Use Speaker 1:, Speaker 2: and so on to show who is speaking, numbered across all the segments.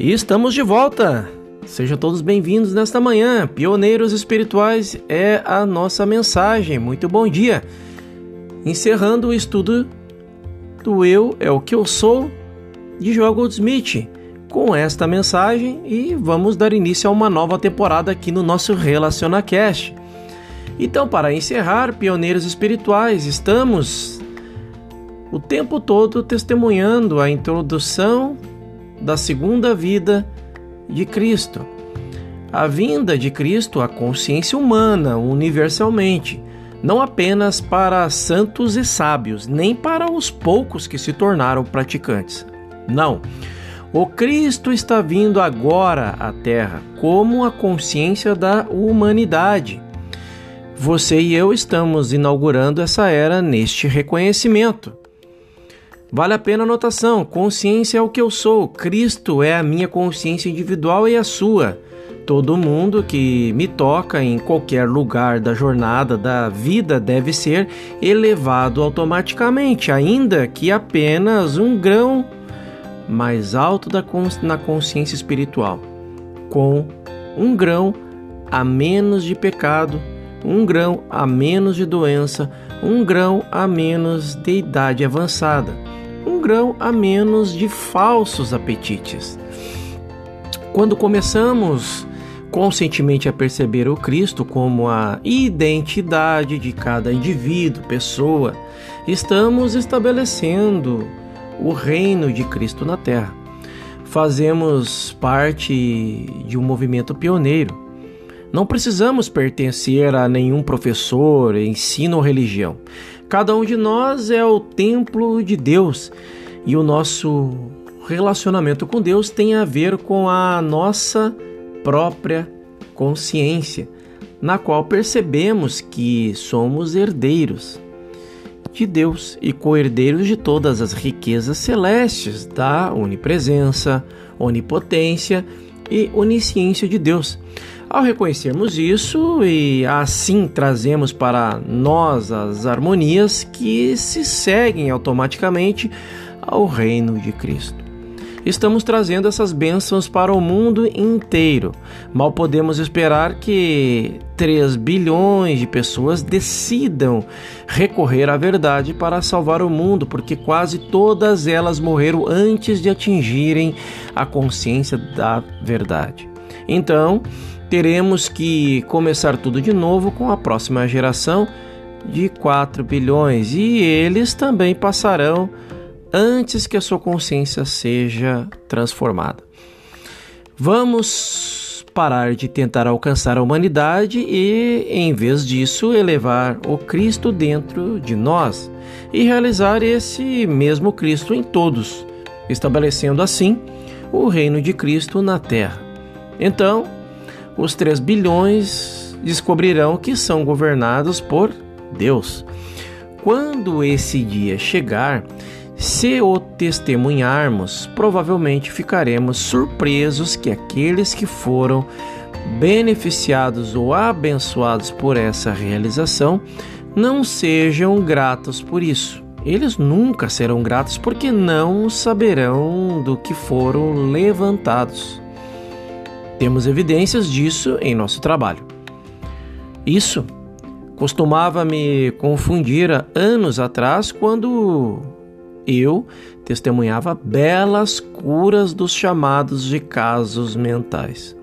Speaker 1: E estamos de volta! Sejam todos bem-vindos nesta manhã. Pioneiros espirituais é a nossa mensagem. Muito bom dia. Encerrando o estudo do Eu é o que eu sou de Joel Goldsmith com esta mensagem e vamos dar início a uma nova temporada aqui no nosso RelacionaCast. Então, para encerrar, pioneiros espirituais, estamos o tempo todo testemunhando a introdução da segunda vida de Cristo. A vinda de Cristo à consciência humana universalmente, não apenas para santos e sábios, nem para os poucos que se tornaram praticantes. Não. O Cristo está vindo agora à Terra como a consciência da humanidade. Você e eu estamos inaugurando essa era neste reconhecimento. Vale a pena a anotação: consciência é o que eu sou, Cristo é a minha consciência individual e a sua. Todo mundo que me toca em qualquer lugar da jornada da vida deve ser elevado automaticamente, ainda que apenas um grão mais alto da na consciência espiritual, com um grão a menos de pecado, um grão a menos de doença, um grão a menos de idade avançada, um grão a menos de falsos apetites. Quando começamos conscientemente a perceber o Cristo como a identidade de cada indivíduo, pessoa, estamos estabelecendo o reino de Cristo na Terra. Fazemos parte de um movimento pioneiro. Não precisamos pertencer a nenhum professor, ensino ou religião. Cada um de nós é o templo de Deus. E o nosso relacionamento com Deus tem a ver com a nossa própria consciência, na qual percebemos que somos herdeiros de Deus e co-herdeiros de todas as riquezas celestes da onipresença, onipotência e onisciência de Deus. Ao reconhecermos isso e assim trazemos para nós as harmonias que se seguem automaticamente ao reino de Cristo estamos trazendo essas bênçãos para o mundo inteiro. Mal podemos esperar que 3 bilhões de pessoas decidam recorrer à verdade para salvar o mundo, porque quase todas elas morreram antes de atingirem a consciência da verdade. Então, teremos que começar tudo de novo com a próxima geração de 4 bilhões e eles também passarão antes que a sua consciência seja transformada. Vamos parar de tentar alcançar a humanidade e, em vez disso, elevar o Cristo dentro de nós e realizar esse mesmo Cristo em todos, estabelecendo assim o reino de Cristo na Terra. Então, os 3 bilhões descobrirão que são governados por Deus. Quando esse dia chegar, se o testemunharmos, provavelmente ficaremos surpresos que aqueles que foram beneficiados ou abençoados por essa realização não sejam gratos por isso. Eles nunca serão gratos porque não saberão do que foram levantados. Temos evidências disso em nosso trabalho. Isso costumava me confundir há anos atrás quando eu testemunhava belas curas dos chamados de casos mentais.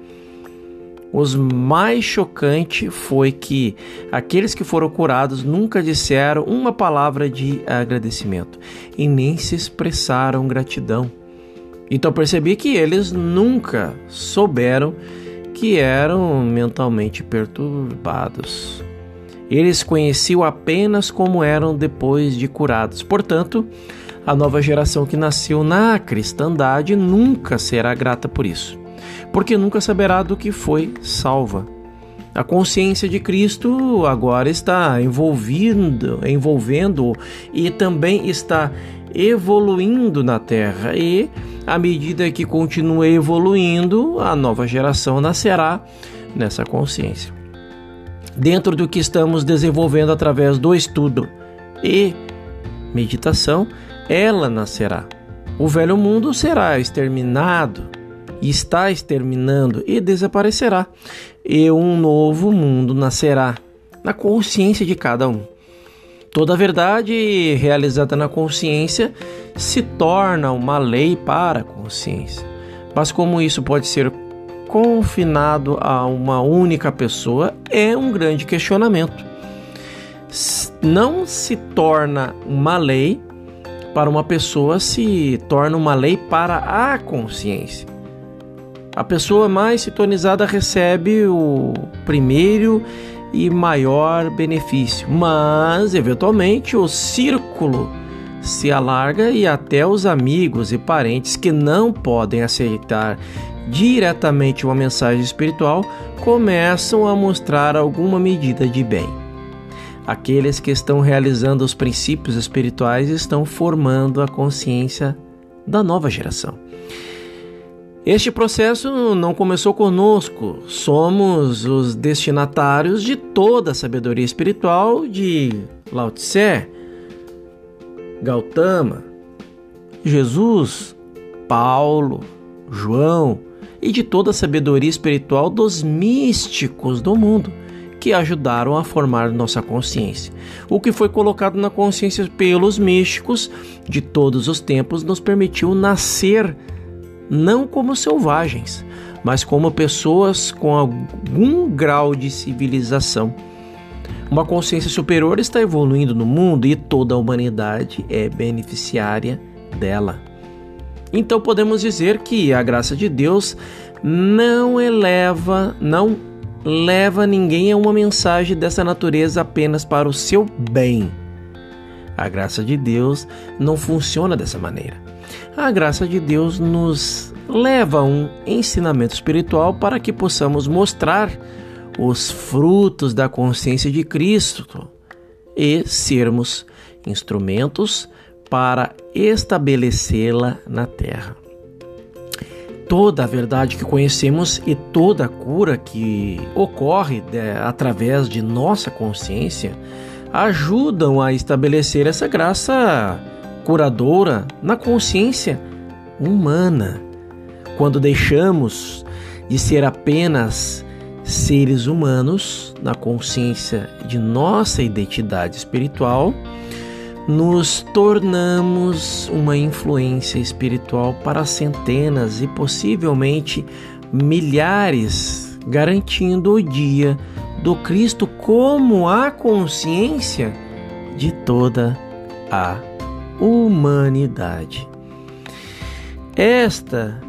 Speaker 1: Os mais chocante foi que aqueles que foram curados nunca disseram uma palavra de agradecimento e nem se expressaram gratidão. Então percebi que eles nunca souberam que eram mentalmente perturbados. Eles conheciam apenas como eram depois de curados. Portanto, a nova geração que nasceu na cristandade nunca será grata por isso, porque nunca saberá do que foi salva. A consciência de Cristo agora está envolvendo, envolvendo e também está evoluindo na Terra e à medida que continua evoluindo, a nova geração nascerá nessa consciência. Dentro do que estamos desenvolvendo através do estudo e meditação, ela nascerá. O velho mundo será exterminado está exterminando e desaparecerá, e um novo mundo nascerá na consciência de cada um. Toda verdade realizada na consciência se torna uma lei para a consciência. Mas como isso pode ser confinado a uma única pessoa é um grande questionamento. Não se torna uma lei para uma pessoa, se torna uma lei para a consciência. A pessoa mais sintonizada recebe o primeiro e maior benefício, mas eventualmente o círculo se alarga e até os amigos e parentes que não podem aceitar diretamente uma mensagem espiritual começam a mostrar alguma medida de bem. Aqueles que estão realizando os princípios espirituais estão formando a consciência da nova geração. Este processo não começou conosco, somos os destinatários de toda a sabedoria espiritual de Lao Tse, Gautama, Jesus, Paulo, João e de toda a sabedoria espiritual dos místicos do mundo que ajudaram a formar nossa consciência. O que foi colocado na consciência pelos místicos de todos os tempos nos permitiu nascer não como selvagens, mas como pessoas com algum grau de civilização. Uma consciência superior está evoluindo no mundo e toda a humanidade é beneficiária dela. Então podemos dizer que a graça de Deus não eleva, não leva ninguém a uma mensagem dessa natureza apenas para o seu bem. A graça de Deus não funciona dessa maneira. A graça de Deus nos leva a um ensinamento espiritual para que possamos mostrar os frutos da consciência de Cristo e sermos instrumentos para estabelecê-la na terra. Toda a verdade que conhecemos e toda a cura que ocorre de, através de nossa consciência ajudam a estabelecer essa graça curadora na consciência humana. Quando deixamos de ser apenas seres humanos na consciência de nossa identidade espiritual, nos tornamos uma influência espiritual para centenas e possivelmente milhares, garantindo o dia do Cristo como a consciência de toda a humanidade. Esta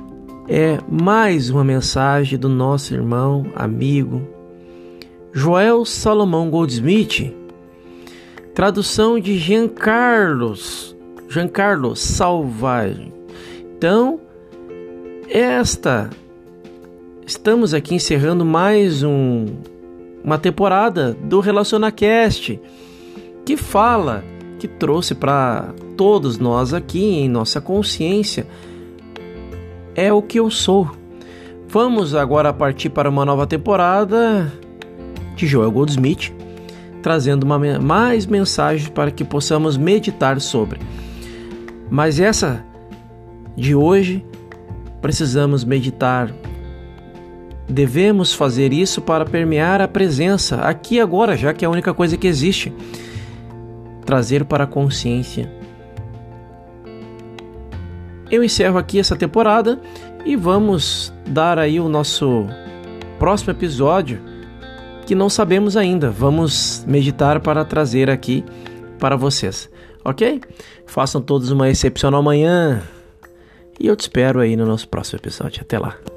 Speaker 1: é mais uma mensagem do nosso irmão, amigo Joel Salomão Goldsmith, tradução de Giancarlos, Giancarlo Salvagem. Então, esta estamos aqui encerrando mais um uma temporada do RelacionaCast que fala, que trouxe para todos nós aqui em nossa consciência é o que eu sou. Vamos agora partir para uma nova temporada de Joel Goldsmith, trazendo uma, mais mensagens para que possamos meditar sobre. Mas essa de hoje precisamos meditar. Devemos fazer isso para permear a presença aqui agora, já que é a única coisa que existe. Trazer para a consciência eu encerro aqui essa temporada e vamos dar aí o nosso próximo episódio que não sabemos ainda. Vamos meditar para trazer aqui para vocês, ok? Façam todos uma excepcional manhã e eu te espero aí no nosso próximo episódio. Até lá.